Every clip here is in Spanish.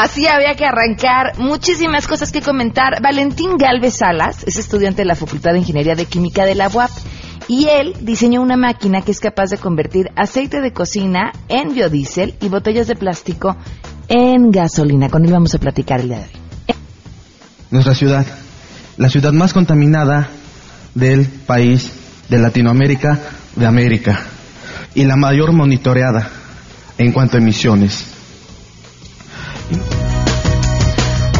Así había que arrancar. Muchísimas cosas que comentar. Valentín Galvez Salas es estudiante de la Facultad de Ingeniería de Química de la UAP. Y él diseñó una máquina que es capaz de convertir aceite de cocina en biodiesel y botellas de plástico en gasolina. Con él vamos a platicar el día de hoy. Nuestra ciudad, la ciudad más contaminada del país de Latinoamérica, de América, y la mayor monitoreada en cuanto a emisiones.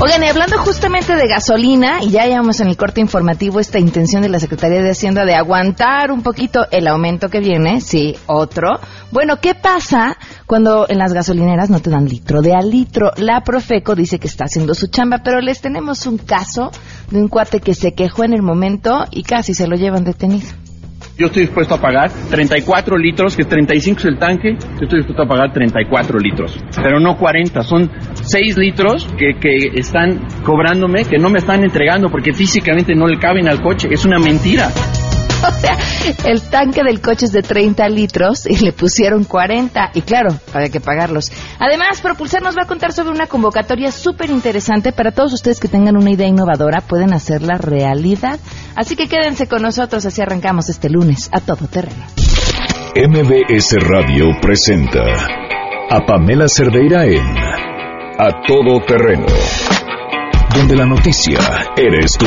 Oigan, y hablando justamente de gasolina, y ya llevamos en el corte informativo esta intención de la Secretaría de Hacienda de aguantar un poquito el aumento que viene, sí, otro. Bueno, ¿qué pasa cuando en las gasolineras no te dan litro de al litro? La Profeco dice que está haciendo su chamba, pero les tenemos un caso de un cuate que se quejó en el momento y casi se lo llevan detenido. Yo estoy dispuesto a pagar 34 litros, que 35 es el tanque, yo estoy dispuesto a pagar 34 litros, pero no 40, son 6 litros que, que están cobrándome, que no me están entregando porque físicamente no le caben al coche, es una mentira. O sea, el tanque del coche es de 30 litros y le pusieron 40. Y claro, había que pagarlos. Además, Propulsar nos va a contar sobre una convocatoria súper interesante para todos ustedes que tengan una idea innovadora, pueden hacerla realidad. Así que quédense con nosotros, así arrancamos este lunes a todo terreno. MBS Radio presenta a Pamela Cerdeira en A Todo Terreno, donde la noticia eres tú.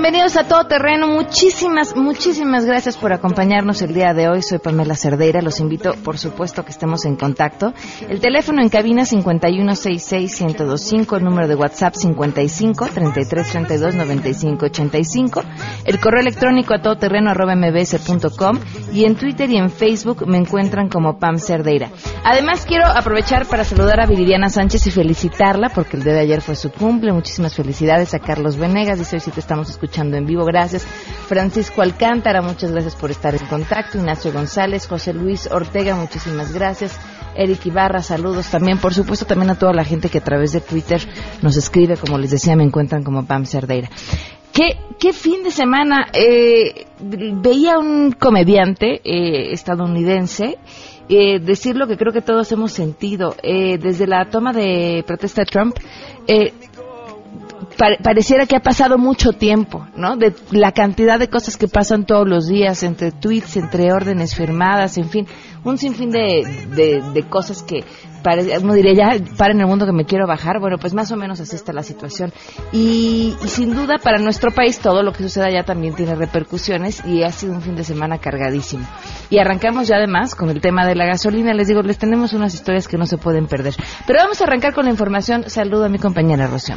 bienvenidos a Todo Terreno. Muchísimas, muchísimas gracias por acompañarnos el día de hoy. Soy Pamela Cerdeira. Los invito, por supuesto, que estemos en contacto. El teléfono en cabina 5166125, el número de WhatsApp 55 33 32 95 85, el correo electrónico a todoterreno arroba y en Twitter y en Facebook me encuentran como Pam Cerdeira. Además, quiero aprovechar para saludar a Viridiana Sánchez y felicitarla porque el día de ayer fue su cumple. Muchísimas felicidades a Carlos Venegas. Dice hoy sí te estamos escuchando en vivo. Gracias. Francisco Alcántara, muchas gracias por estar en contacto. Ignacio González, José Luis Ortega, muchísimas gracias. Eric Ibarra, saludos también. Por supuesto, también a toda la gente que a través de Twitter nos escribe. Como les decía, me encuentran como Pam Cerdeira. ¿Qué, qué fin de semana? Eh, veía un comediante eh, estadounidense eh, decir lo que creo que todos hemos sentido. Eh, desde la toma de protesta de Trump, eh, pareciera que ha pasado mucho tiempo, ¿no? De la cantidad de cosas que pasan todos los días, entre tweets, entre órdenes firmadas, en fin, un sinfín de, de, de cosas que pare- uno diría, ya, para en el mundo que me quiero bajar. Bueno, pues más o menos así está la situación. Y, y sin duda, para nuestro país, todo lo que suceda allá también tiene repercusiones y ha sido un fin de semana cargadísimo. Y arrancamos ya además con el tema de la gasolina. Les digo, les tenemos unas historias que no se pueden perder. Pero vamos a arrancar con la información. Saludo a mi compañera Rocío.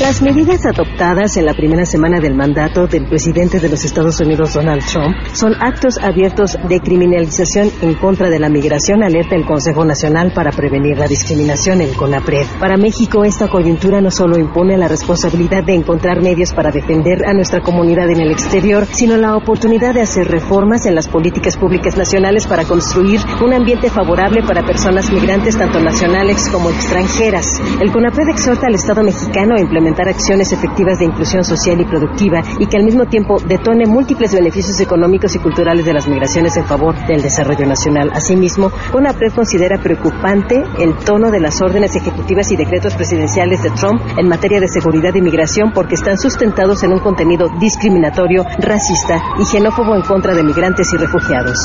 Las medidas adoptadas en la primera semana del mandato del presidente de los Estados Unidos, Donald Trump, son actos abiertos de criminalización en contra de la migración, alerta el Consejo Nacional para Prevenir la Discriminación, el CONAPRED. Para México, esta coyuntura no solo impone la responsabilidad de encontrar medios para defender a nuestra comunidad en el exterior, sino la oportunidad de hacer reformas en las políticas públicas nacionales para construir un ambiente favorable para personas migrantes, tanto nacionales como extranjeras. El CONAPRED exhorta al Estado mexicano a implementar acciones efectivas de inclusión social y productiva y que al mismo tiempo detone múltiples beneficios económicos y culturales de las migraciones en favor del desarrollo nacional. Asimismo, CONAPRED considera preocupante el tono de las órdenes ejecutivas y decretos presidenciales de Trump en materia de seguridad y migración porque están sustentados en un contenido discriminatorio, racista y xenófobo en contra de migrantes y refugiados.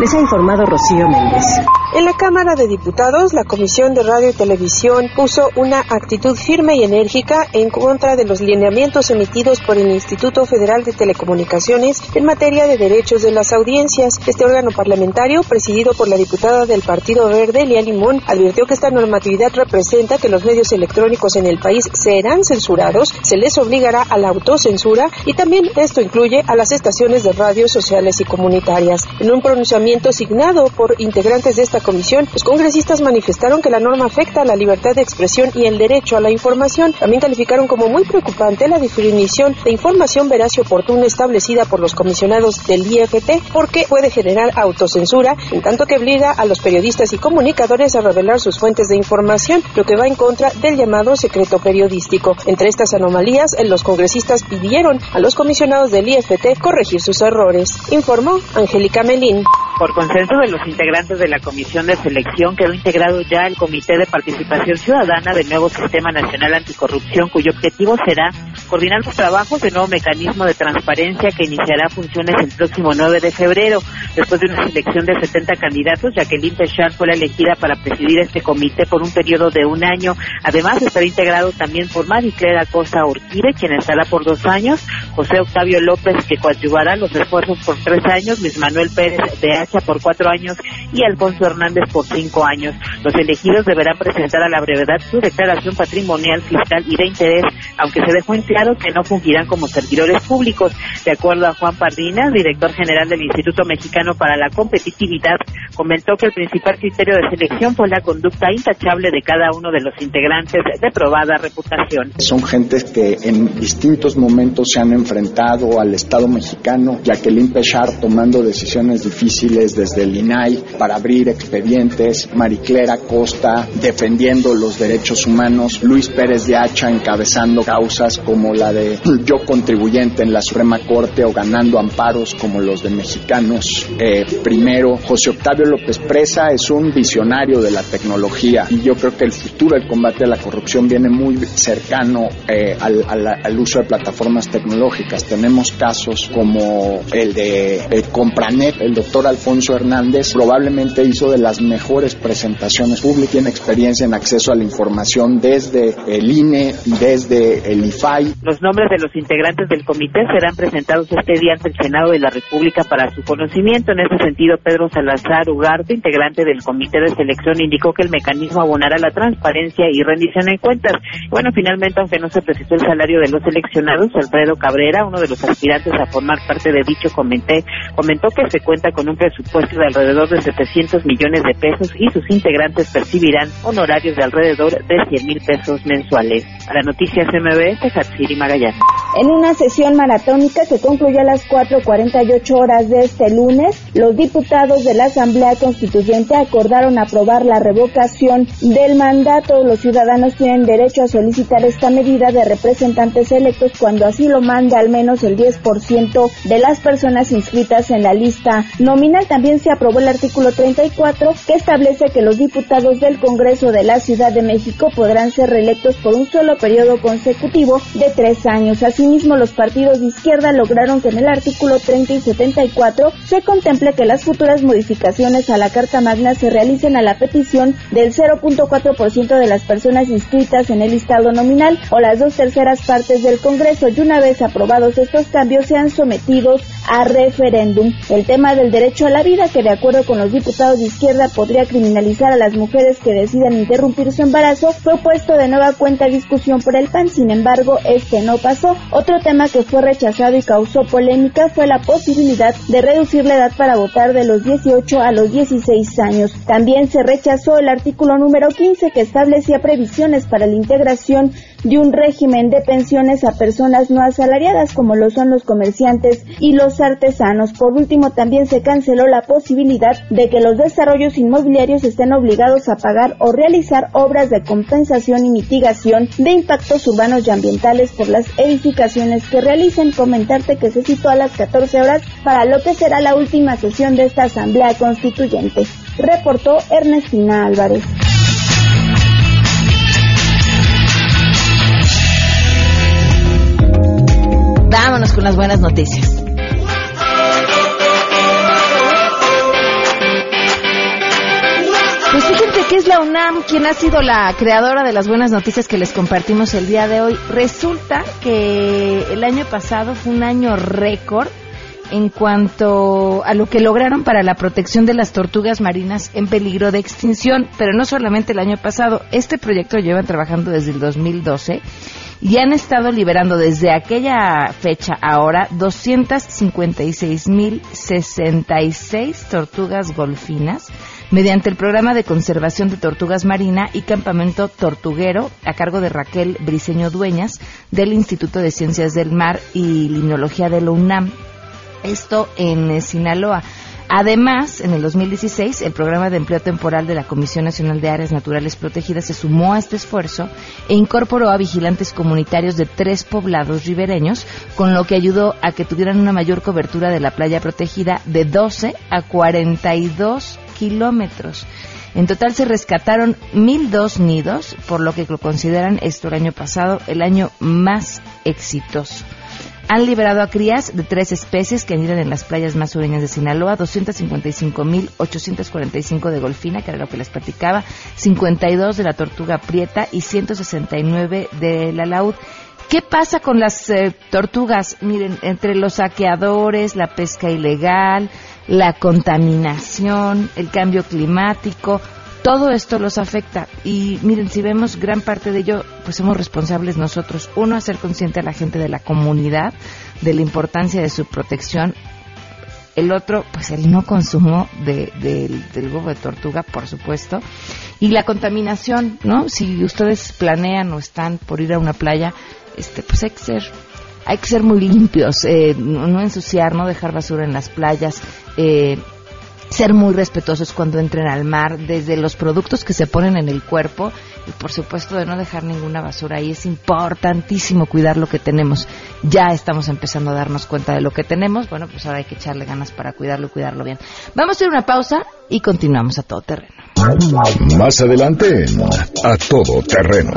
Les ha informado Rocío Méndez. En la Cámara de Diputados, la Comisión de Radio y Televisión puso una actitud firme y enérgica en contra de los lineamientos emitidos por el Instituto Federal de Telecomunicaciones en materia de derechos de las audiencias. Este órgano parlamentario, presidido por la diputada del Partido Verde, Lía Limón, advirtió que esta normatividad representa que los medios electrónicos en el país serán censurados, se les obligará a la autocensura y también esto incluye a las estaciones de radio sociales y comunitarias. En un pronunciamiento signado por integrantes de esta comisión, los congresistas manifestaron que la norma afecta a la libertad de expresión y el derecho a la información. También calificaron como muy preocupante la definición de información veraz y oportuna establecida por los comisionados del IFT porque puede generar autocensura, en tanto que obliga a los periodistas y comunicadores a revelar sus fuentes de información, lo que va en contra del llamado secreto periodístico. Entre estas anomalías, los congresistas pidieron a los comisionados del IFT corregir sus errores, informó Angélica Melín. Por consenso de los integrantes de la Comisión de Selección, quedó integrado ya el Comité de Participación Ciudadana del nuevo Sistema Nacional Anticorrupción, cuyo objetivo será coordinar los trabajos del nuevo mecanismo de transparencia que iniciará funciones el próximo 9 de febrero. Después de una selección de 70 candidatos, Jacqueline Pechard fue la elegida para presidir este comité por un periodo de un año. Además, estará integrado también por Mariclera Costa Urquide, quien estará por dos años, José Octavio López, que coadyuvará los esfuerzos por tres años, Luis Manuel Pérez de Por cuatro años y Alfonso Hernández por cinco años. Los elegidos deberán presentar a la brevedad su declaración patrimonial, fiscal y de interés, aunque se dejó en claro que no fungirán como servidores públicos. De acuerdo a Juan Pardina, director general del Instituto Mexicano para la Competitividad, comentó que el principal criterio de selección fue la conducta intachable de cada uno de los integrantes de probada reputación. Son gentes que en distintos momentos se han enfrentado al Estado mexicano, Jacqueline Pechard tomando decisiones difíciles desde el INAI para abrir expedientes, Mariclera Costa defendiendo los derechos humanos, Luis Pérez de Hacha encabezando causas como la de yo contribuyente en la Suprema Corte o ganando amparos como los de mexicanos. Eh, primero, José Octavio López Presa es un visionario de la tecnología y yo creo que el futuro del combate a la corrupción viene muy cercano eh, al, uso de plataformas tecnológicas. Tenemos casos como el de eh, Compranet, el doctor Alfonso Hernández probablemente hizo de las mejores presentaciones públicas, tiene experiencia en acceso a la información desde el INE desde el IFAI. Los nombres de los integrantes del comité serán presentados este día ante el Senado de la República para su conocimiento. En ese sentido, Pedro Salazar Ugarte, integrante del comité de selección, indicó que el mecanismo abonará la transparencia y rendición en cuentas. Bueno, finalmente, aunque no se precisó el salario de los seleccionados, Alfredo Cabrera, uno de los aspirantes a formar parte de dicho comité, comentó que se cuenta con un presupuesto de alrededor de 700 millones de pesos y sus integrantes percibirán honorarios de alrededor de 100 mil pesos mensuales. Para Noticias MBS, Hatsiri Magallanes. En una sesión maratónica que concluyó a las 4.48 horas de este lunes, los diputados de la Asamblea Constituyente acordaron aprobar la revocación del mandato. Los ciudadanos tienen derecho a solicitar esta medida de representantes electos cuando así lo manda al menos el 10% de las personas inscritas en la lista nominal. También se aprobó el artículo 34 que establece que los diputados del Congreso de la Ciudad de México podrán ser reelectos por un solo periodo consecutivo de tres años. Asimismo, los partidos de izquierda lograron que en el artículo 30 y 74 se contemple que las futuras modificaciones a la Carta Magna se realicen a la petición del 0.4% de las personas inscritas en el listado nominal o las dos terceras partes del Congreso y una vez aprobados estos cambios sean sometidos a referéndum. El tema del derecho a la vida, que de acuerdo con los diputados de izquierda podría criminalizar a las mujeres que decidan interrumpir su embarazo, fue puesto de nueva cuenta a discusión por el PAN. Sin embargo, este no pasó. Otro tema que fue rechazado y causó polémica fue la posibilidad de reducir la edad para votar de los 18 a los 16 años. También se rechazó el artículo número 15 que establecía previsiones para la integración de un régimen de pensiones a personas no asalariadas como lo son los comerciantes y los artesanos. Por último, también se canceló la posibilidad de que los desarrollos inmobiliarios estén obligados a pagar o realizar obras de compensación y mitigación de impactos urbanos y ambientales por las edificaciones que realicen. Comentarte que se citó a las 14 horas para lo que será la última sesión de esta Asamblea Constituyente. Reportó Ernestina Álvarez. Vámonos con las buenas noticias. Es la UNAM quien ha sido la creadora de las buenas noticias que les compartimos el día de hoy. Resulta que el año pasado fue un año récord en cuanto a lo que lograron para la protección de las tortugas marinas en peligro de extinción, pero no solamente el año pasado, este proyecto llevan trabajando desde el 2012 y han estado liberando desde aquella fecha ahora 256.066 tortugas golfinas mediante el programa de conservación de tortugas marina y campamento tortuguero a cargo de Raquel Briceño Dueñas, del Instituto de Ciencias del Mar y Limnología de la UNAM. Esto en eh, Sinaloa. Además, en el 2016, el programa de empleo temporal de la Comisión Nacional de Áreas Naturales Protegidas se sumó a este esfuerzo e incorporó a vigilantes comunitarios de tres poblados ribereños, con lo que ayudó a que tuvieran una mayor cobertura de la playa protegida de 12 a 42 kilómetros. En total se rescataron 1.002 nidos, por lo que lo consideran esto el año pasado el año más exitoso. Han liberado a crías de tres especies que anidan en las playas más sureñas de Sinaloa, 255.845 de golfina, que era lo que les platicaba, 52 de la tortuga prieta y 169 de la laúd. ¿Qué pasa con las eh, tortugas? Miren, entre los saqueadores, la pesca ilegal, la contaminación, el cambio climático, todo esto los afecta y miren, si vemos gran parte de ello, pues somos responsables nosotros. Uno, hacer consciente a la gente de la comunidad de la importancia de su protección. El otro, pues el no consumo de, del huevo de tortuga, por supuesto. Y la contaminación, ¿no? Si ustedes planean o están por ir a una playa, este, pues hay que ser hay que ser muy limpios, eh, no, ensuciar, no dejar basura en las playas, eh, ser muy respetuosos cuando entren al mar, desde los productos que se ponen en el cuerpo y por supuesto de no dejar ninguna basura ahí. Es importantísimo cuidar lo que tenemos. Ya estamos empezando a darnos cuenta de lo que tenemos. Bueno, pues ahora hay que echarle ganas para cuidarlo y cuidarlo bien. Vamos a hacer una pausa y continuamos a todo terreno. Más adelante A Todo Terreno.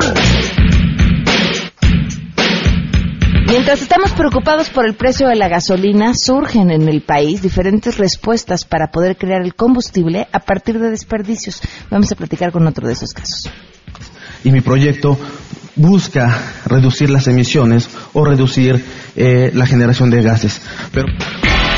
Mientras estamos preocupados por el precio de la gasolina, surgen en el país diferentes respuestas para poder crear el combustible a partir de desperdicios. Vamos a platicar con otro de esos casos. Y mi proyecto busca reducir las emisiones o reducir eh, la generación de gases. Pero...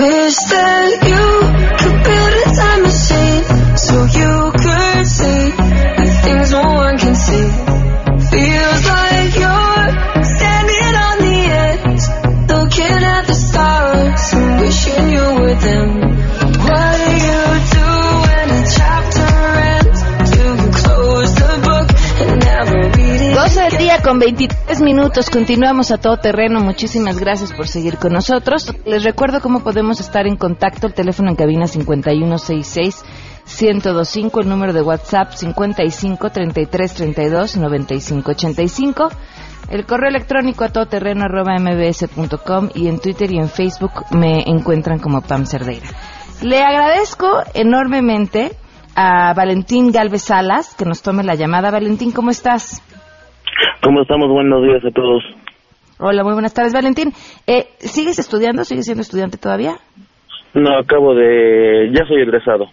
Wish that you could build a time machine so you could see con 23 minutos. Continuamos a todo terreno. Muchísimas gracias por seguir con nosotros. Les recuerdo cómo podemos estar en contacto. El teléfono en cabina 5166. 1025, el número de WhatsApp 55 33 32 95 85, el correo electrónico a todoterreno arroba mbs.com y en Twitter y en Facebook me encuentran como Pam Cerdeira. Le agradezco enormemente a Valentín Galvez Salas que nos tome la llamada. Valentín, ¿cómo estás? ¿Cómo estamos? Buenos días a todos. Hola, muy buenas tardes, Valentín. Eh, ¿Sigues estudiando? ¿Sigues siendo estudiante todavía? No, acabo de... ya soy egresado.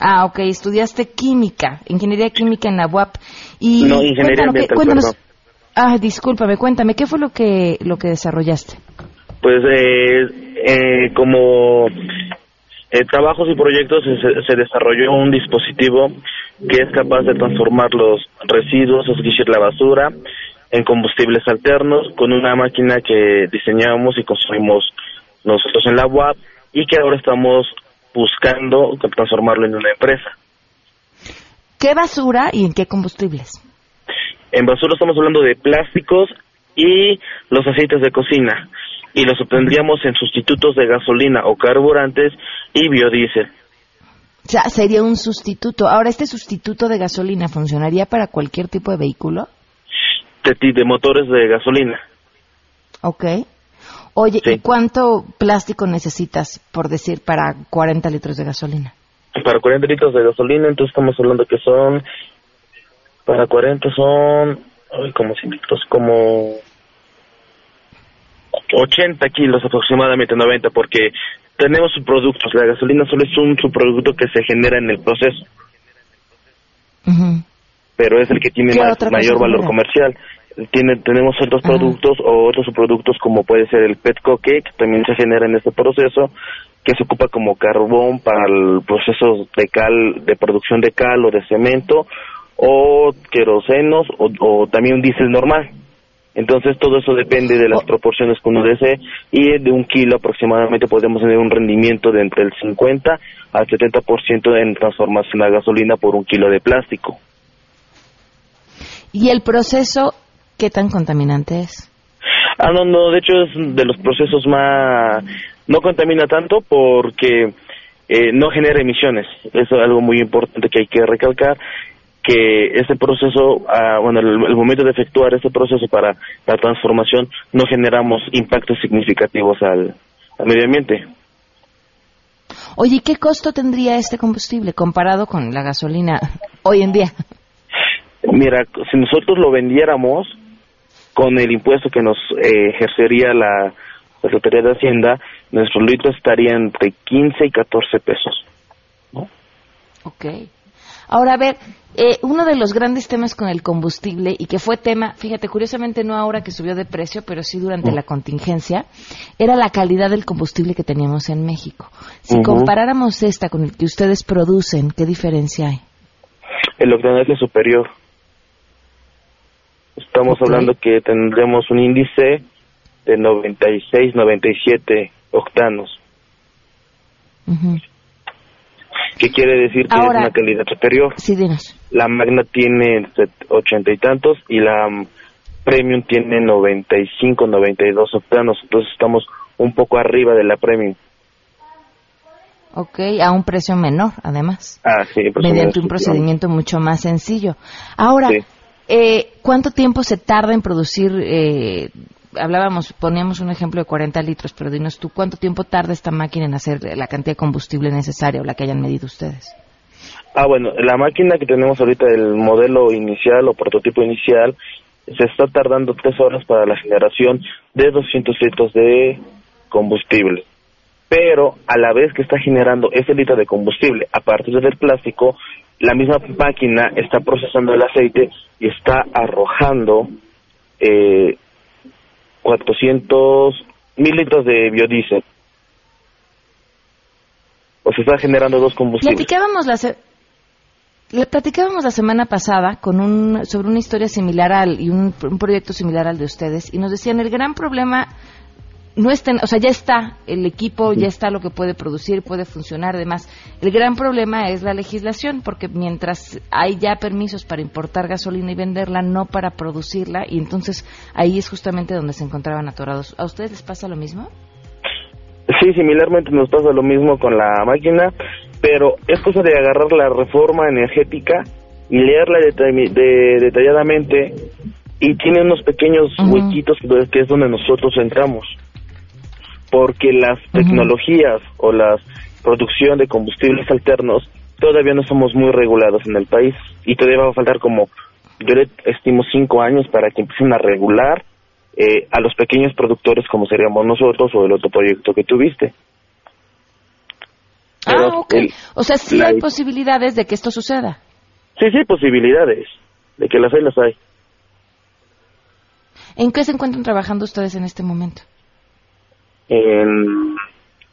Ah, ok, estudiaste química, ingeniería química en la UAP. Y no, ingeniería cuéntanos, ambiental, cuéntanos- perdón. Ah, discúlpame, cuéntame, ¿qué fue lo que, lo que desarrollaste? Pues eh, eh, como eh, trabajos y proyectos se, se desarrolló un dispositivo que es capaz de transformar los residuos, es decir, la basura, en combustibles alternos con una máquina que diseñamos y construimos nosotros en la UAP y que ahora estamos buscando transformarlo en una empresa. ¿Qué basura y en qué combustibles? En basura estamos hablando de plásticos y los aceites de cocina y los obtendríamos en sustitutos de gasolina o carburantes y biodiesel. O sea, sería un sustituto. Ahora, ¿este sustituto de gasolina funcionaría para cualquier tipo de vehículo? de, de motores de gasolina. Ok. Oye, Sí. ¿y cuánto plástico necesitas, por decir, para 40 litros de gasolina? Para 40 litros de gasolina, entonces estamos hablando que son, para 40 son, ay, como 100 litros, como 80 kilos aproximadamente, 90, porque tenemos subproductos. La gasolina solo es un subproducto que se genera en el proceso, pero es el que tiene ¿Qué más- otra cosa mayor valor genera? comercial. tiene, tenemos otros productos o otros subproductos como puede ser el pet coque, que también se genera en este proceso, que se ocupa como carbón para el proceso de cal, de producción de cal o de cemento, o querosenos, o, o también un diésel normal. Entonces todo eso depende de las proporciones que uno desee y de un kilo aproximadamente podemos tener un rendimiento de entre el 50 al 70% en transformación a gasolina por un kilo de plástico. ¿Y el proceso qué tan contaminante es? Ah, no, no, de hecho es de los procesos más... No contamina tanto porque eh, no genera emisiones. Eso es algo muy importante que hay que recalcar que ese proceso, ah, bueno, el, el momento de efectuar ese proceso para la transformación no generamos impactos significativos al, al medio ambiente. Oye, ¿y qué costo tendría este combustible comparado con la gasolina hoy en día? Mira, si nosotros lo vendiéramos con el impuesto que nos eh, ejercería la Secretaría de Hacienda, nuestros litros estarían entre 15 y 14 pesos. Ok. Ahora, a ver, eh, uno de los grandes temas con el combustible y que fue tema, fíjate, curiosamente no ahora que subió de precio, pero sí durante la contingencia, era la calidad del combustible que teníamos en México. Si comparáramos esta con el que ustedes producen, ¿qué diferencia hay? El octanaje superior. Estamos hablando que tendremos un índice de 96, 97 octanos. Ujú. ¿Qué quiere decir que Ahora- es una calidad superior? Sí, dinos. La Magna tiene ochenta y tantos y la Premium tiene 95, 92 octanos. Entonces estamos un poco arriba de la Premium. Ok, a un precio menor, además. Ah, sí, mediante un procedimiento mucho más sencillo. Ahora, Sí. eh, ¿cuánto tiempo se tarda en producir? Eh, hablábamos, poníamos un ejemplo de 40 litros, pero dinos tú, ¿cuánto tiempo tarda esta máquina en hacer la cantidad de combustible necesaria o la que hayan medido ustedes? Ah, bueno, la máquina que tenemos ahorita, el modelo inicial o prototipo inicial, se está tardando tres horas para la generación de 200 litros de combustible. Pero a la vez que está generando ese litro de combustible a partir del plástico, la misma máquina está procesando el aceite y está arrojando eh, 400 mil litros de biodiesel. O se está generando dos combustibles. Platicábamos la, se- le platicábamos la semana pasada con un, sobre una historia similar al, y un, un proyecto similar al de ustedes, y nos decían el gran problema no está, en- o sea, ya está el equipo, ya está lo que puede producir, puede funcionar, además. El gran problema es la legislación, porque mientras hay ya permisos para importar gasolina y venderla, no para producirla, y entonces ahí es justamente donde se encontraban atorados. ¿A ustedes les pasa lo mismo? Sí, similarmente nos pasa lo mismo con la máquina, pero es cosa de agarrar la reforma energética y leerla detall- de- detalladamente y tiene unos pequeños huequitos que es donde nosotros entramos. Porque las tecnologías o la producción de combustibles alternos todavía no somos muy regulados en el país y todavía va a faltar como, yo le estimo cinco años para que empiecen a regular eh, a los pequeños productores como seríamos nosotros o el otro proyecto que tuviste. Pero ah, ok. el- O sea, sí la- hay posibilidades de que esto suceda. Sí, sí, posibilidades de que las hay, las hay. ¿En qué se encuentran trabajando ustedes en este momento? En...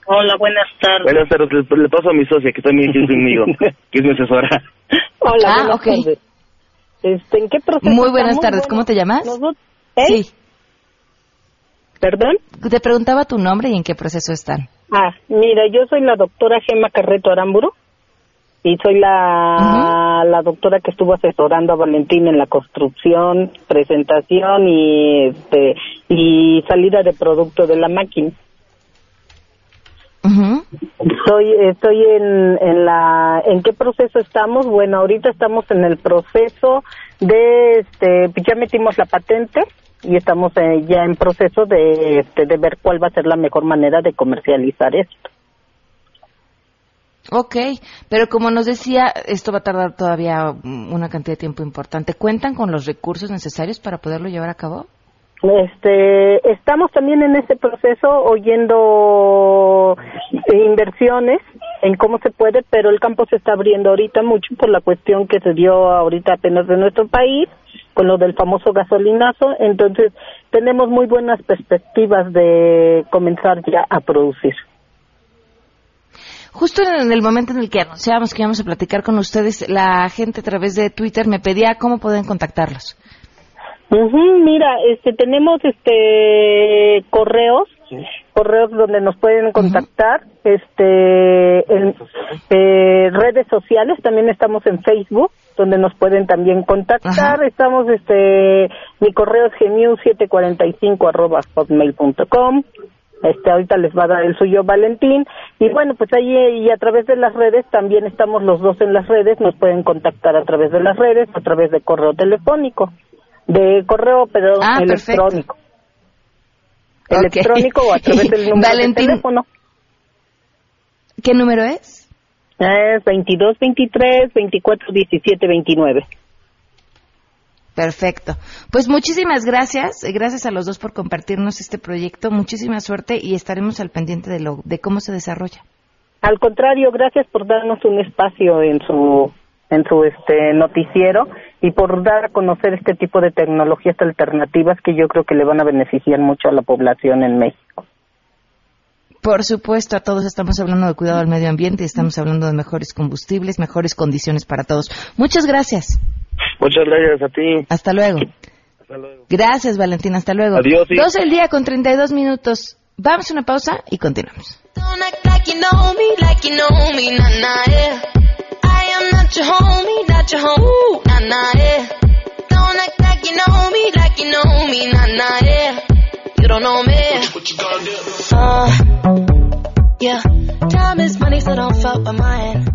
Hola, buenas tardes. Buenas tardes, le, le paso a mi socia que también aquí conmigo, que es mi asesora. Hola, Ah, buenas tardes. Este, ¿En qué proceso Muy buenas estamos? tardes, ¿cómo te llamas? nosotros- ¿Eh? Sí. ¿Perdón? Te preguntaba tu nombre y en qué proceso están. Ah, mira, yo soy la doctora Gema Carreto Aramburo y soy la, la doctora que estuvo asesorando a Valentín en la construcción, presentación y este y salida de producto de la máquina. Estoy, estoy en, en la, ¿en qué proceso estamos? Bueno, ahorita estamos en el proceso de, este, ya metimos la patente y estamos eh, ya en proceso de, este, de ver cuál va a ser la mejor manera de comercializar esto. Ok, pero como nos decía, esto va a tardar todavía una cantidad de tiempo importante. ¿Cuentan con los recursos necesarios para poderlo llevar a cabo? Este, estamos también en ese proceso oyendo inversiones en cómo se puede, pero el campo se está abriendo ahorita mucho por la cuestión que se dio ahorita apenas de nuestro país con lo del famoso gasolinazo, entonces tenemos muy buenas perspectivas de comenzar ya a producir. Justo en el momento en el que anunciábamos que íbamos a platicar con ustedes, la gente a través de Twitter me pedía cómo pueden contactarlos. Ujú, mira, este tenemos este correos, correos donde nos pueden contactar, este en eh, redes sociales, también estamos en Facebook, donde nos pueden también contactar, estamos este mi correo es gnews745 arroba hotmail.com, este ahorita les va a dar el suyo Valentín. Y bueno pues ahí y a través de las redes también estamos los dos en las redes nos pueden contactar a través de las redes a través de correo telefónico de correo pero Ah, electrónico. Electrónico o a través del número Valentín. de teléfono. ¿Qué número es? es 22 23 24 17 29 Perfecto. Pues muchísimas gracias. eh, Gracias a los dos por compartirnos este proyecto. Muchísima suerte y estaremos al pendiente de, lo, de cómo se desarrolla. Al contrario, gracias por darnos un espacio en su en su este noticiero y por dar a conocer este tipo de tecnologías alternativas que yo creo que le van a beneficiar mucho a la población en México. Por supuesto, a todos estamos hablando de cuidado al medio ambiente y estamos hablando de mejores combustibles, mejores condiciones para todos. Muchas gracias. Muchas gracias a ti. Hasta luego. Hasta luego. Gracias, Valentín. Hasta luego. Adiós, sí. 12 del día con 32 minutos. Vamos a una pausa y continuamos. Don't act like you know me, like you know me, nah nah yeah. I am not your homie, not your home, nah nah yeah. Don't act like you know me, like you know me, nah nah yeah. You don't know me. Uh, yeah. Time is money, so don't fuck with mine.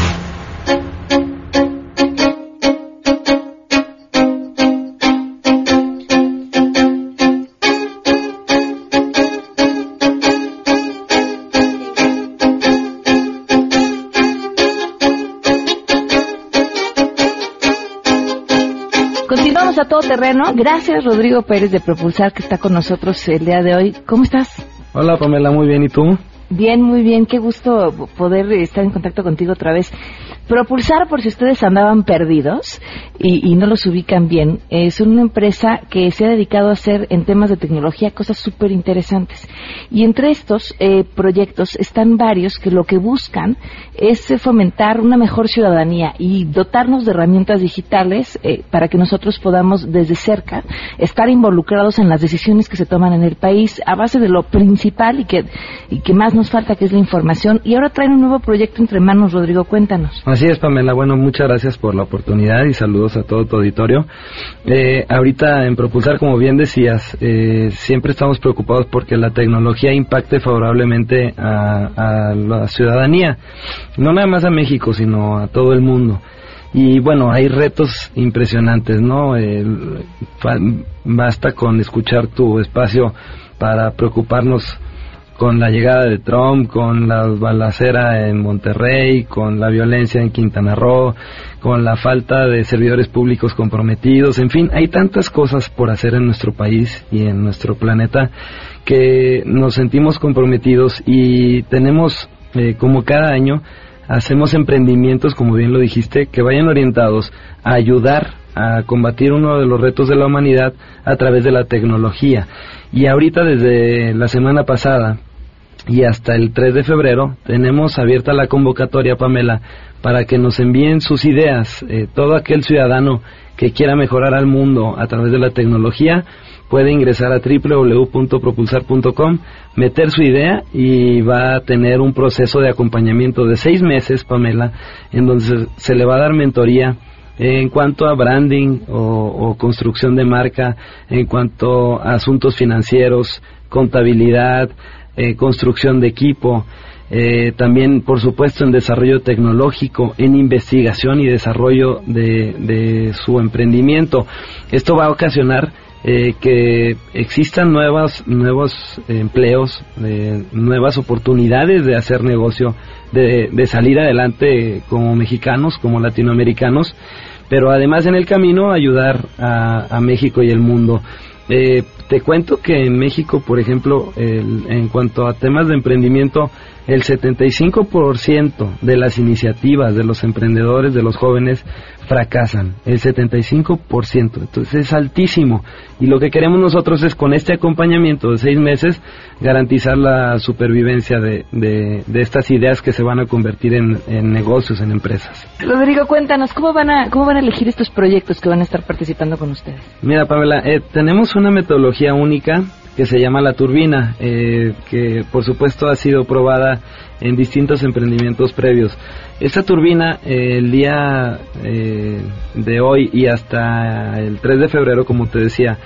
Terreno. Gracias, Rodrigo Pérez de Propulsar, que está con nosotros el día de hoy. ¿Cómo estás? Hola Pamela, muy bien. ¿Y tú? Bien, muy bien. Qué gusto poder estar en contacto contigo otra vez. Propulsar, por si ustedes andaban perdidos y, no los ubican bien, es una empresa que se ha dedicado a hacer en temas de tecnología cosas súper interesantes. Y entre estos eh, proyectos están varios que lo que buscan es eh, fomentar una mejor ciudadanía y dotarnos de herramientas digitales eh, para que nosotros podamos desde cerca estar involucrados en las decisiones que se toman en el país a base de lo principal y que, y que más nos falta, que es la información. Y ahora traen un nuevo proyecto entre manos, Rodrigo, cuéntanos. Es, Pamela. Bueno, muchas gracias por la oportunidad y saludos a todo tu auditorio. Eh, ahorita en Propulsar, como bien decías, eh, siempre estamos preocupados porque la tecnología impacte favorablemente a, la ciudadanía, no nada más a México, sino a todo el mundo. Y bueno, hay retos impresionantes, ¿no? Fa- basta con escuchar tu espacio para preocuparnos con la llegada de Trump, con la balacera en Monterrey, con la violencia en Quintana Roo, con la falta de servidores públicos comprometidos, en fin, hay tantas cosas por hacer en nuestro país y en nuestro planeta que nos sentimos comprometidos y tenemos, eh, como cada año, hacemos emprendimientos, como bien lo dijiste, que vayan orientados a ayudar a combatir uno de los retos de la humanidad a través de la tecnología. Y ahorita desde la semana pasada y hasta el 3 de febrero tenemos abierta la convocatoria, Pamela, para que nos envíen sus ideas. Eh, todo aquel ciudadano que quiera mejorar al mundo a través de la tecnología puede ingresar a www.propulsar.com, meter su idea y va a tener un proceso de acompañamiento de seis meses, Pamela, en donde se, le va a dar mentoría en cuanto a branding o, o construcción de marca, en cuanto a asuntos financieros, contabilidad, eh, construcción de equipo, eh, también por supuesto en desarrollo tecnológico, en investigación y desarrollo de, de su emprendimiento. Esto va a ocasionar eh, que existan nuevas, nuevos empleos, eh, nuevas oportunidades de hacer negocio, de, de salir adelante como mexicanos, como latinoamericanos, pero además en el camino ayudar a, a México y el mundo. Eh, te cuento que en México, por ejemplo, el- en cuanto a temas de emprendimiento, el 75% de las iniciativas de los emprendedores, de los jóvenes, fracasan. El 75%. Entonces es altísimo. Y lo que queremos nosotros es, con este acompañamiento de seis meses, garantizar la supervivencia de, de- de estas ideas que se van a convertir en, en negocios, en empresas. Rodrigo, cuéntanos, ¿cómo van, a, ¿cómo van a elegir estos proyectos que van a estar participando con ustedes? Mira, Pamela, eh, tenemos una metodología única que se llama la turbina, eh, que por supuesto ha sido probada en distintos emprendimientos previos. Esta turbina, el día eh, de hoy y hasta el 3 de febrero, como te decía,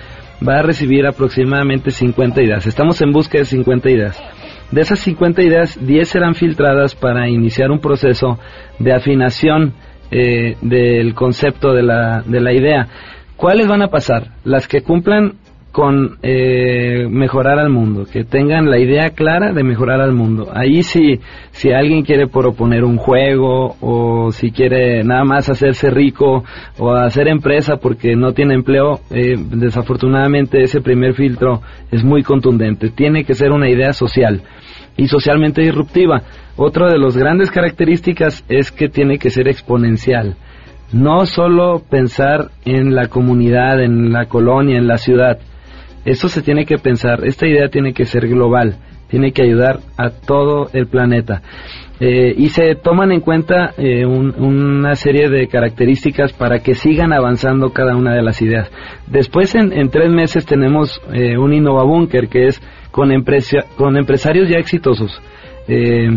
va a recibir aproximadamente 50 ideas. Estamos en busca de 50 ideas. De esas 50 ideas, 10 serán filtradas para iniciar un proceso de afinación eh, del concepto de la, de la idea. ¿Cuáles van a pasar? Las que cumplan con eh, mejorar al mundo, que tengan la idea clara de mejorar al mundo. Ahí si, si alguien quiere proponer un juego o si quiere nada más hacerse rico o hacer empresa porque no tiene empleo, eh, desafortunadamente ese primer filtro es muy contundente. Tiene que ser una idea social y socialmente disruptiva. Otra de las grandes características es que tiene que ser exponencial. No solo pensar en la comunidad, en la colonia, en la ciudad. Esto se tiene que pensar, esta idea tiene que ser global, tiene que ayudar a todo el planeta. Eh, y se toman en cuenta eh, un- una serie de características para que sigan avanzando cada una de las ideas. Después, en, en tres meses, tenemos eh, un Innovabunker que es con empresarios ya exitosos. Eh,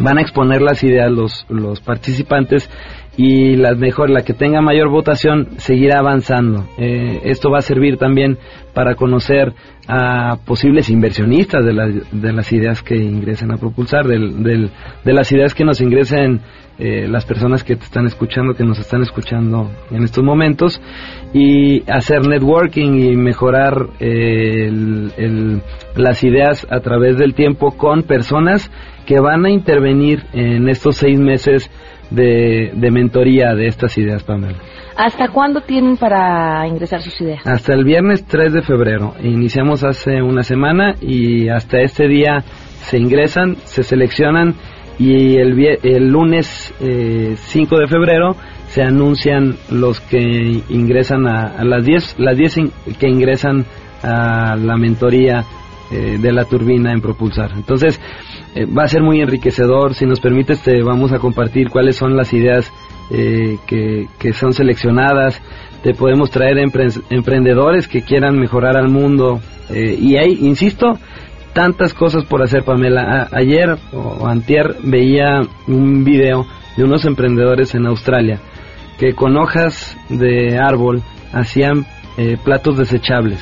van a exponer las ideas los, los participantes y la mejor, la que tenga mayor votación seguirá avanzando. Eh, esto va a servir también para conocer a posibles inversionistas de, las de las ideas que ingresen a propulsar, del, del- de las ideas que nos ingresen eh, las personas que te están escuchando, que nos están escuchando en estos momentos, y hacer networking y mejorar eh, el- el- las ideas a través del tiempo con personas que van a intervenir en estos seis meses de, de mentoría de estas ideas, Pamela. ¿Hasta cuándo tienen para ingresar sus ideas? Hasta el viernes 3 de febrero. Iniciamos hace una semana y hasta este día se ingresan, se seleccionan y el, el lunes eh, 5 de febrero se anuncian los que ingresan a, a las 10, las 10 in- que ingresan a la mentoría eh, de la turbina en propulsar. Entonces, eh, va a ser muy enriquecedor. Si nos permites, te vamos a compartir cuáles son las ideas eh, que, que son seleccionadas. Te podemos traer empre- emprendedores que quieran mejorar al mundo. eh, y hay, insisto, tantas cosas por hacer, Pamela. A- ayer o antier veía un video de unos emprendedores en Australia que con hojas de árbol hacían eh, platos desechables.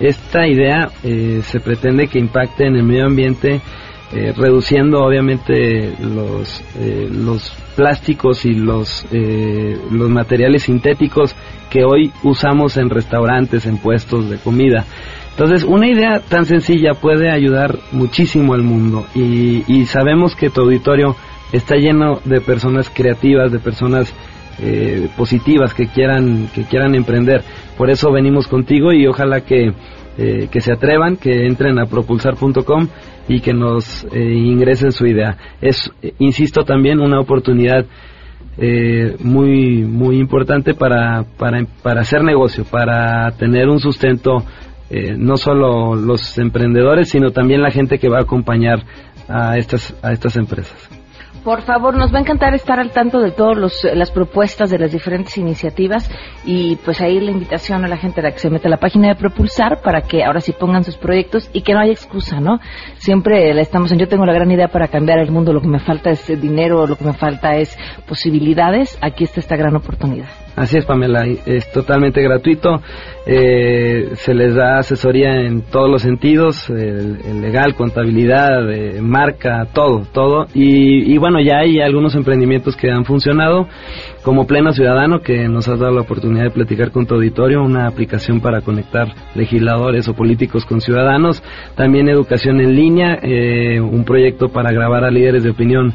Esta idea eh, se pretende que impacte en el medio ambiente, eh, reduciendo obviamente los, eh, los plásticos y los, eh, los materiales sintéticos que hoy usamos en restaurantes, en puestos de comida. Entonces, una idea tan sencilla puede ayudar muchísimo al mundo y, y sabemos que tu auditorio está lleno de personas creativas, de personas eh, positivas que quieran que quieran emprender. Por eso venimos contigo y ojalá que, eh, que se atrevan, que entren a propulsar.com y que nos eh, ingresen su idea. Es, eh, insisto, también una oportunidad eh, muy muy importante para, para, para hacer negocio, para tener un sustento, eh, no solo los emprendedores, sino también la gente que va a acompañar a estas, a estas empresas. Por favor, nos va a encantar estar al tanto de todas las propuestas de las diferentes iniciativas y pues ahí la invitación a la gente a que se meta a la página de Propulsar para que ahora sí pongan sus proyectos y que no haya excusa, ¿no? Siempre la estamos en yo tengo la gran idea para cambiar el mundo, lo que me falta es dinero, lo que me falta es posibilidades, aquí está esta gran oportunidad. Así es, Pamela, es totalmente gratuito. Eh, se les da asesoría en todos los sentidos, el, legal, contabilidad, eh, marca, todo, todo. Y, y, bueno, ya hay algunos emprendimientos que han funcionado, como Pleno Ciudadano, que nos ha dado la oportunidad de platicar con tu auditorio, una aplicación para conectar legisladores o políticos con ciudadanos. También Educación en Línea, eh, un proyecto para grabar a líderes de opinión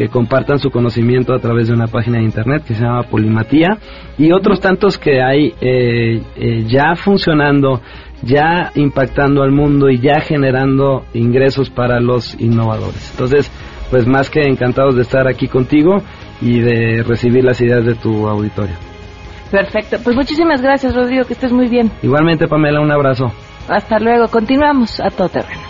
que compartan su conocimiento a través de una página de internet que se llama Polimatía y otros tantos que hay eh, eh, ya funcionando, ya impactando al mundo y ya generando ingresos para los innovadores. Entonces, pues más que encantados de estar aquí contigo y de recibir las ideas de tu auditorio. Perfecto. Pues muchísimas gracias, Rodrigo, que estés muy bien. Igualmente, Pamela, un abrazo. Hasta luego. Continuamos a todo terreno.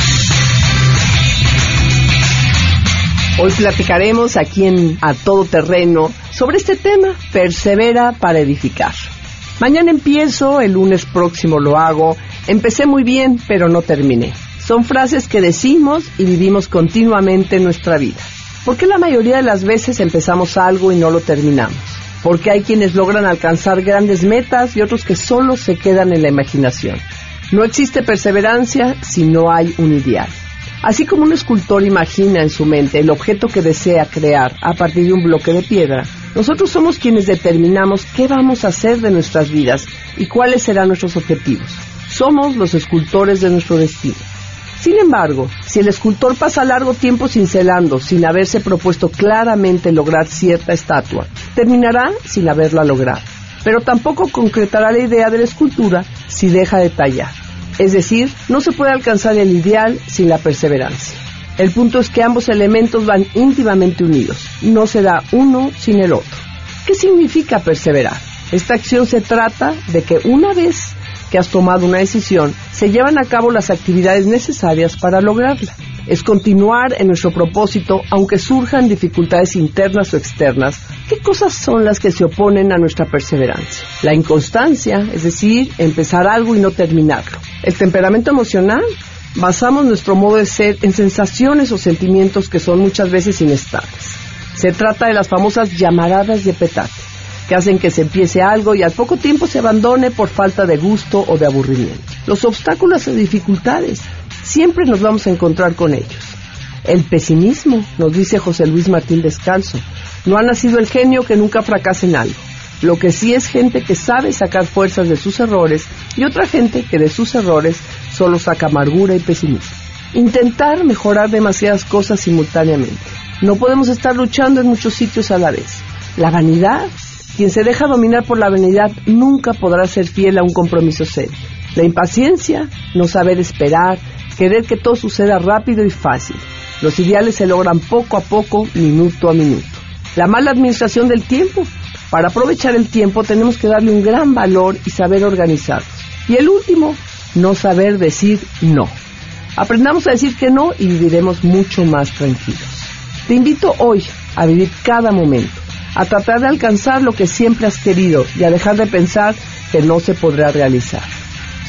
Hoy platicaremos aquí en A Todo Terreno sobre este tema, persevera para edificar. Mañana empiezo, el lunes próximo lo hago, empecé muy bien, pero no terminé. Son frases que decimos y vivimos continuamente en nuestra vida. ¿Por qué la mayoría de las veces empezamos algo y no lo terminamos? Porque hay quienes logran alcanzar grandes metas y otros que solo se quedan en la imaginación. No existe perseverancia si no hay un ideal. Así como un escultor imagina en su mente el objeto que desea crear a partir de un bloque de piedra, nosotros somos quienes determinamos qué vamos a hacer de nuestras vidas y cuáles serán nuestros objetivos. Somos los escultores de nuestro destino. Sin embargo, si el escultor pasa largo tiempo cincelando sin haberse propuesto claramente lograr cierta estatua, terminará sin haberla logrado. Pero tampoco concretará la idea de la escultura si deja de tallar. Es decir, no se puede alcanzar el ideal sin la perseverancia. El punto es que ambos elementos van íntimamente unidos. No se da uno sin el otro. ¿Qué significa perseverar? Esta acción se trata de que una vez que has tomado una decisión, se llevan a cabo las actividades necesarias para lograrla. Es continuar en nuestro propósito aunque surjan dificultades internas o externas. ¿Qué cosas son las que se oponen a nuestra perseverancia? La inconstancia, es decir, empezar algo y no terminarlo. El temperamento emocional, basamos nuestro modo de ser en sensaciones o sentimientos que son muchas veces inestables. Se trata de las famosas llamaradas de petate que hacen que se empiece algo y al poco tiempo se abandone por falta de gusto o de aburrimiento. Los obstáculos o dificultades siempre nos vamos a encontrar con ellos. El pesimismo, nos dice José Luis Martín Descalzo, no ha nacido el genio que nunca fracasa en algo. Lo que sí es gente que sabe sacar fuerzas de sus errores y otra gente que de sus errores solo saca amargura y pesimismo. Intentar mejorar demasiadas cosas simultáneamente. No podemos estar luchando en muchos sitios a la vez. La vanidad quien se deja dominar por la vanidad nunca podrá ser fiel a un compromiso serio. La impaciencia, no saber esperar, querer que todo suceda rápido y fácil. Los ideales se logran poco a poco, minuto a minuto. La mala administración del tiempo. Para aprovechar el tiempo tenemos que darle un gran valor y saber organizarnos. Y el último, no saber decir no. Aprendamos a decir que no y viviremos mucho más tranquilos. Te invito hoy a vivir cada momento a tratar de alcanzar lo que siempre has querido y a dejar de pensar que no se podrá realizar.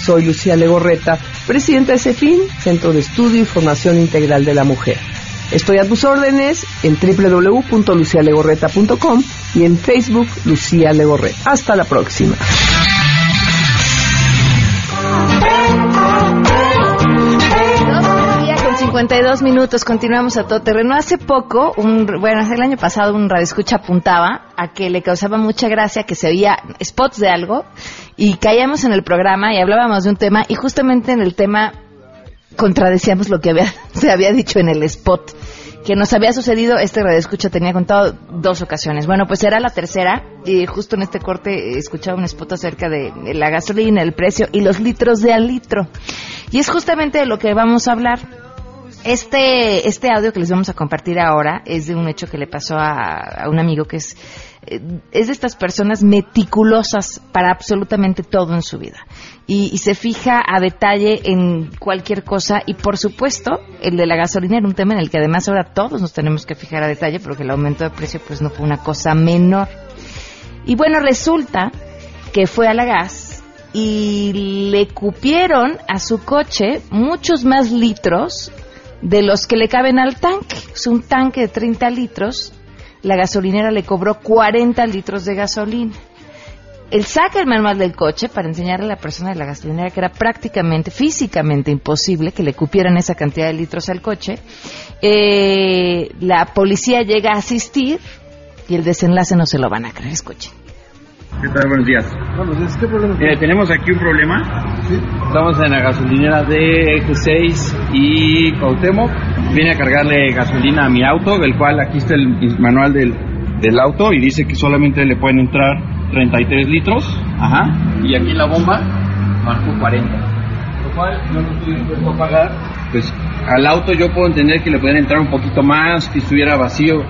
Soy Lucía Legorreta, presidenta de CEFIN, Centro de Estudio y Formación Integral de la Mujer. Estoy a tus órdenes en www.lucialegorreta.com y en Facebook Lucía Legorreta. Hasta la próxima. 52 minutos, continuamos a todo terreno. Hace poco, un, bueno, el año pasado un radio escucha apuntaba a que le causaba mucha gracia que se veía spots de algo y caíamos en el programa y hablábamos de un tema y justamente en el tema contradecíamos lo que había, se había dicho en el spot que nos había sucedido, este radio escucha tenía contado dos ocasiones. Bueno, pues era la tercera y justo en este corte escuchaba un spot acerca de la gasolina, el precio y los litros de al litro. Y es justamente de lo que vamos a hablar. Este, este audio que les vamos a compartir ahora es de un hecho que le pasó a, un amigo que es, eh, es de estas personas meticulosas para absolutamente todo en su vida. Y, y se fija a detalle en cualquier cosa y por supuesto el de la gasolina era un tema en el que además ahora todos nos tenemos que fijar a detalle porque el aumento de precio pues no fue una cosa menor. Y bueno, resulta que fue a la gas y le cupieron a su coche muchos más litros de los que le caben al tanque. Es un tanque de 30 litros. La gasolinera le cobró 40 litros de gasolina. Él saca el manual del coche para enseñarle a la persona de la gasolinera que era prácticamente, físicamente imposible que le cupieran esa cantidad de litros al coche. Eh, la policía llega a asistir y el desenlace no se lo van a creer. Escuchen. ¿Qué tal? Buenos días. Buenos días, ¿qué problema? Mire, tenemos aquí un problema. Estamos en la gasolinera de X6 y Cuauhtémoc. Vine a cargarle gasolina a mi auto, del cual aquí está el manual del, del auto y dice que solamente le pueden entrar 33 litros. Ajá. Y aquí la bomba marcó 40. Lo cual no lo estoy dispuesto a pagar. Pues al auto yo puedo entender que le pueden entrar un poquito más, que estuviera vacío.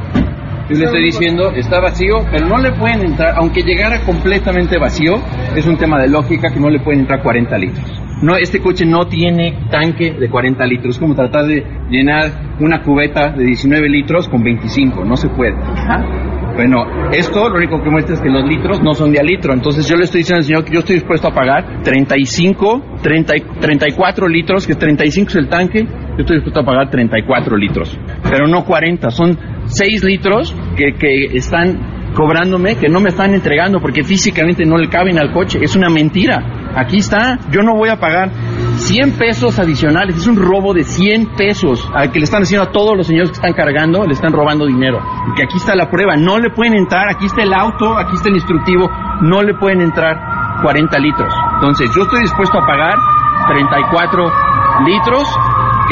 Yo le estoy diciendo, está vacío, pero no le pueden entrar, aunque llegara completamente vacío, es un tema de lógica que no le pueden entrar 40 litros. No, este coche no tiene tanque de 40 litros, es como tratar de llenar una cubeta de 19 litros con 25, no se puede. ¿ah? Bueno, esto lo único que muestra es que los litros no son de a litro, entonces yo le estoy diciendo al señor que yo estoy dispuesto a pagar 35, 30, 34 litros, que 35 es el tanque, yo estoy dispuesto a pagar 34 litros, pero no 40, son 6 litros que, que están cobrándome, que no me están entregando porque físicamente no le caben al coche, es una mentira. Aquí está, yo no voy a pagar 100 pesos adicionales, es un robo de 100 pesos al que le están haciendo a todos los señores que están cargando, le están robando dinero. Que aquí está la prueba, no le pueden entrar, aquí está el auto, aquí está el instructivo, no le pueden entrar 40 litros. Entonces, yo estoy dispuesto a pagar 34 litros,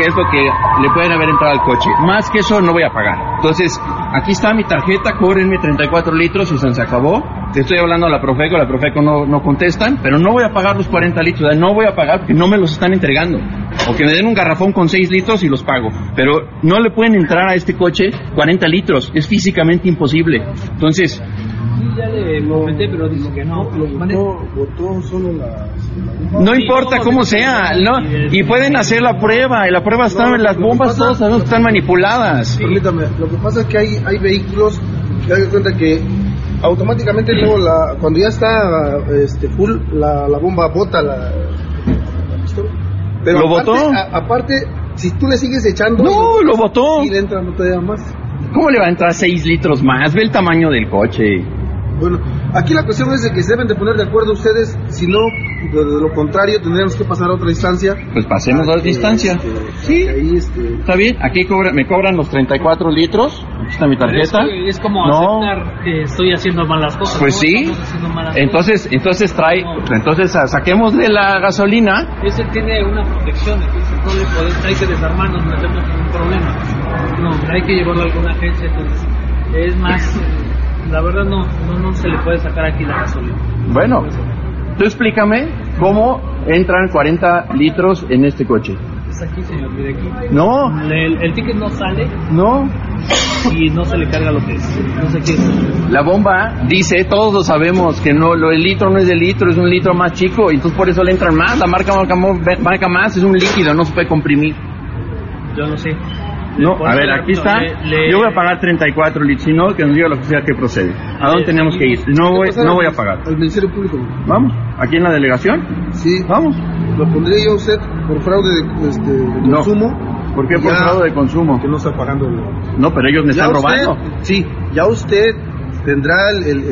que es lo que le pueden haber entrado al coche. Más que eso no voy a pagar. Entonces, aquí está mi tarjeta, cóbrenme 34 litros y se acabó. Te estoy hablando a la Profeco, la Profeco no, no contestan, pero no voy a pagar los 40 litros, no voy a pagar porque no me los están entregando. O que me den un garrafón con 6 litros y los pago. Pero no le pueden entrar a este coche 40 litros, es físicamente imposible. Entonces, ya le comenté, pero dice que no. Votó solo las... no importa cómo sea, ¿no? Y pueden hacer la prueba, y la prueba está, No, las bombas pasa- todas sabemos que están manipuladas. Permítame, lo que pasa es que hay, hay vehículos que hagan cuenta que automáticamente luego la, cuando ya está este, full, la, la bomba bota la. Pero ¿Lo aparte, botó? a- aparte, si tú le sigues echando... No, lo botó. Y le entra no todavía más. ¿Cómo le va a entrar 6 litros más? Ve el tamaño del coche. Bueno, aquí la cuestión es de que se deben de poner de acuerdo ustedes, si no, de, de lo contrario, tendríamos que pasar a otra instancia. Pues pasemos a otra instancia. Sí. Ahí, este, Está bien, aquí cobra- me cobran los 34 litros. Aquí está mi tarjeta. Es, es como No. aceptar que estoy haciendo malas cosas. Pues ¿no? sí. Haciendo malas Entonces, entonces trae, entonces sa- saquémosle la gasolina. cosas. Ese tiene una protección, entonces no le podemos, hay que desarmarnos, no tenemos ningún problema. No, hay que llevarlo a alguna agencia, entonces es más, la verdad no, no, no se le puede sacar aquí la gasolina. Bueno, tú explícame cómo entran 40 litros en este coche. Es aquí, señor, mire aquí. No. El, el ticket no sale No. y no se le carga lo que es. No sé qué es. La bomba dice, todos lo sabemos, que no, lo del litro no es de litro, es un litro más chico, y entonces por eso le entran más. La marca marca, marca más, es un líquido, no se puede comprimir. Yo no sé. No, a ver, aquí no, está. le- le- Yo voy a pagar 34 litros, si no, que nos diga la oficina que procede. ¿A dónde tenemos que ir? No voy, no voy a pagar. Al Ministerio Público. Vamos, aquí en la delegación. Sí. Vamos. Lo pondría yo a usted por fraude de, este, de No. consumo. ¿Por qué por Ya- fraude de consumo? Que no está pagando el... No, pero ellos me Ya están usted- robando. Sí, ya usted tendrá el, el-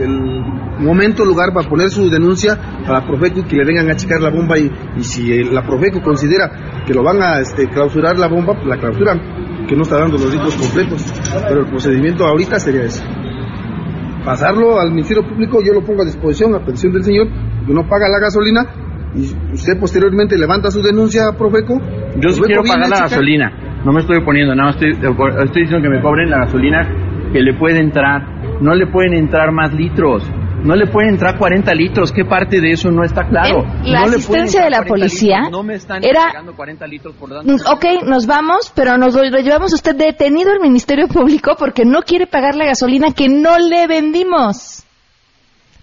el- momento, lugar para poner su denuncia a la Profeco y que le vengan a checar la bomba y, y si la Profeco considera que lo van a este, clausurar la bomba, pues la clausuran, que no está dando los litros completos. Pero el procedimiento ahorita sería ese. Pasarlo al Ministerio Público, yo lo pongo a disposición, a petición del señor, que no paga la gasolina, y usted posteriormente levanta su denuncia a Profeco. Yo sí Profeco quiero pagar la gasolina. No me estoy oponiendo, nada más estoy, estoy diciendo que me cobren la gasolina que le puede entrar. No le pueden entrar más litros. No le pueden entrar 40 litros. ¿Qué parte de eso no está claro? En la No asistencia de la 40 policía litros. No me están era- entregando 40 litros por tanto. Mm, Ok, nos vamos, pero nos lo llevamos usted detenido al Ministerio Público porque no quiere pagar la gasolina que no le vendimos.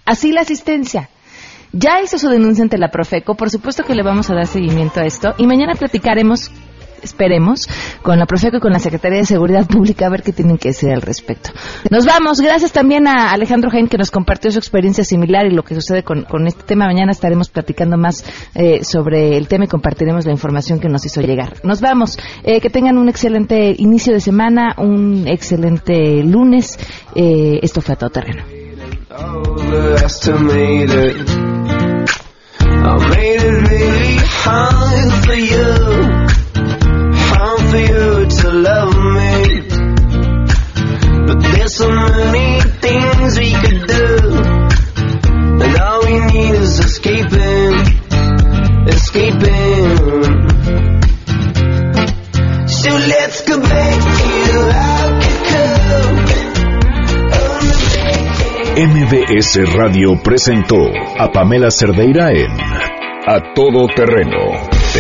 Así la asistencia. Ya hizo su denuncia ante la Profeco, por supuesto que le vamos a dar seguimiento a esto y mañana platicaremos, esperemos, con la Profeco y con la Secretaría de Seguridad Pública a ver qué tienen que decir al respecto. Nos vamos, gracias también a Alejandro Jaén que nos compartió su experiencia similar y lo que sucede con, con este tema. Mañana estaremos platicando más eh, sobre el tema y compartiremos la información que nos hizo llegar. Nos vamos, Eh, que tengan un excelente inicio de semana, un excelente lunes. Eh, esto fue a todo terreno. So many things we could do, and all we need is escaping, escaping. So let's go back to Alcatraz. MBS Radio presentó a Pamela Cerdeira en A Todo Terreno.